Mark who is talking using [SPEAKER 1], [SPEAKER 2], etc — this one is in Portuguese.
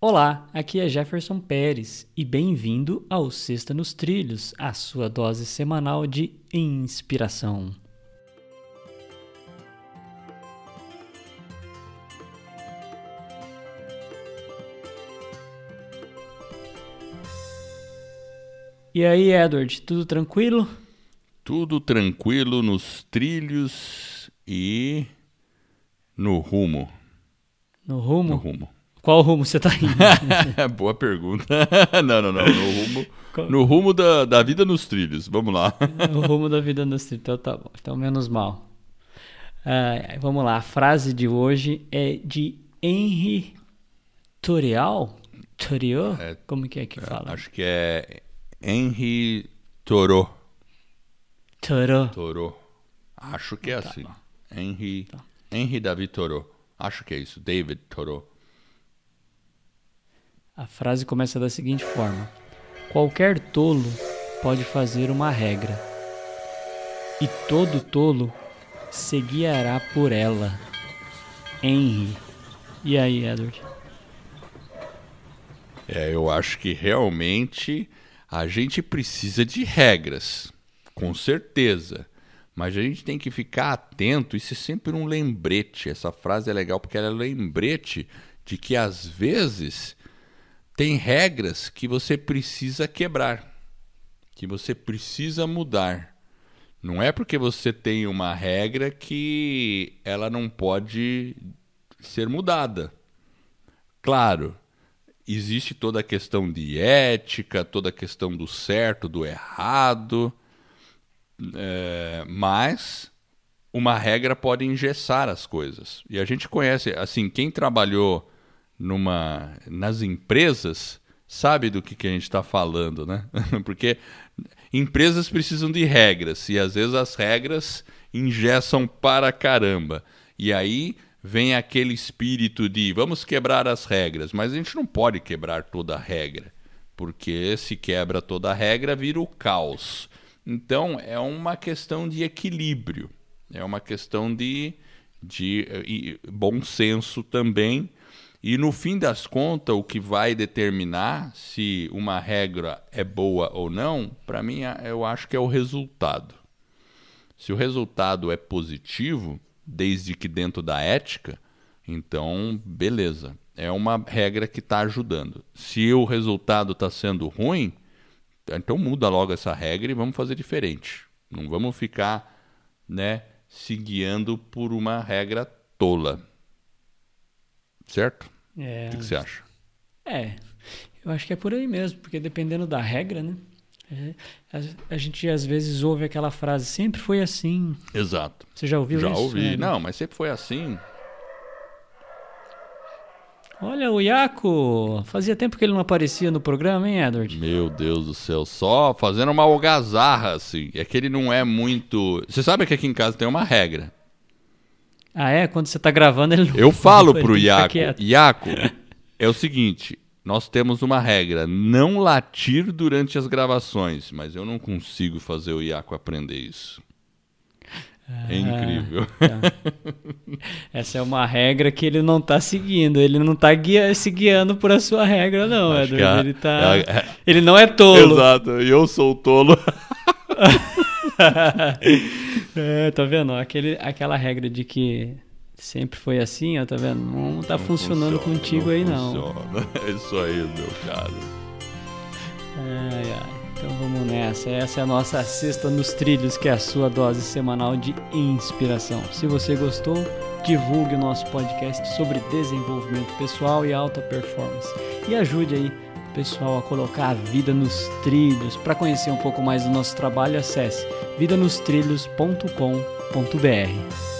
[SPEAKER 1] Olá, aqui é Jefferson Pérez e bem-vindo ao Sexta nos Trilhos, a sua dose semanal de inspiração. E aí, Edward, tudo tranquilo?
[SPEAKER 2] Tudo tranquilo nos trilhos e no rumo.
[SPEAKER 1] No rumo?
[SPEAKER 2] No rumo.
[SPEAKER 1] Qual rumo você tá indo?
[SPEAKER 2] Boa pergunta. não, não, não. No rumo, no rumo da, da vida nos trilhos. Vamos lá.
[SPEAKER 1] no rumo da vida nos trilhos. Então tá bom. Então menos mal. Uh, vamos lá. A frase de hoje é de Henry Torial. Torial? É, Como que é que fala?
[SPEAKER 2] Acho que é Henry Toro.
[SPEAKER 1] Toro.
[SPEAKER 2] Toro. Acho que é tá assim. Bom. Henry,
[SPEAKER 1] tá.
[SPEAKER 2] Henry David Toro. Acho que é isso. David Toro.
[SPEAKER 1] A frase começa da seguinte forma: Qualquer tolo pode fazer uma regra, e todo tolo se guiará por ela. Henry. E aí, Edward?
[SPEAKER 2] É, eu acho que realmente a gente precisa de regras, com certeza. Mas a gente tem que ficar atento, isso é sempre um lembrete. Essa frase é legal porque ela é lembrete de que às vezes tem regras que você precisa quebrar, que você precisa mudar. Não é porque você tem uma regra que ela não pode ser mudada. Claro, existe toda a questão de ética, toda a questão do certo, do errado, é, mas uma regra pode engessar as coisas. E a gente conhece, assim, quem trabalhou numa nas empresas sabe do que, que a gente está falando, né? Porque empresas precisam de regras e às vezes as regras ingessam para caramba. E aí vem aquele espírito de vamos quebrar as regras, mas a gente não pode quebrar toda a regra, porque se quebra toda a regra vira o caos. Então é uma questão de equilíbrio, é uma questão de, de bom senso também e no fim das contas, o que vai determinar se uma regra é boa ou não, para mim, eu acho que é o resultado. Se o resultado é positivo, desde que dentro da ética, então, beleza. É uma regra que está ajudando. Se o resultado está sendo ruim, então muda logo essa regra e vamos fazer diferente. Não vamos ficar né, se guiando por uma regra tola. Certo?
[SPEAKER 1] É,
[SPEAKER 2] o que, que, você acha?
[SPEAKER 1] É, eu acho que é por aí mesmo, porque dependendo da regra, né? É, a, a, gente às vezes ouve aquela frase, sempre foi assim.
[SPEAKER 2] Exato.
[SPEAKER 1] Você já ouviu
[SPEAKER 2] já
[SPEAKER 1] isso?
[SPEAKER 2] Já ouvi. É, Não, mas sempre foi assim.
[SPEAKER 1] Olha, o Iaco, fazia tempo que ele não aparecia no programa, hein, Edward?
[SPEAKER 2] Meu Deus do céu, só fazendo uma algazarra, assim. É que ele não é muito. Você sabe que aqui em casa tem uma regra.
[SPEAKER 1] Ah, é? Quando você tá gravando, ele não
[SPEAKER 2] Eu falo pro Iaco, Iaco, é o seguinte, nós temos uma regra, não latir durante as gravações, mas eu não consigo fazer o Iaco aprender isso. É ah, incrível. Tá.
[SPEAKER 1] Essa é uma regra que ele não está seguindo. Ele não está guia se guiando por a sua regra, não, Acho Edward. ele, tá... É, ele não é tolo.
[SPEAKER 2] Exato, e eu sou tolo.
[SPEAKER 1] é, tá vendo? Aquele, aquela regra de que sempre foi assim, ó, tá vendo? Não tá não funcionando funciona, contigo não aí, não.
[SPEAKER 2] Funciona. É isso aí, meu caro.
[SPEAKER 1] Ai, ai. Então vamos nessa. Essa é a nossa Sexta nos Trilhos, que é a sua dose semanal de inspiração. Se você gostou, divulgue o nosso podcast sobre desenvolvimento pessoal e alta performance. E ajude aí pessoal a colocar a vida nos trilhos. Para conhecer um pouco mais do nosso trabalho, acesse vidanostrilhos.com.br.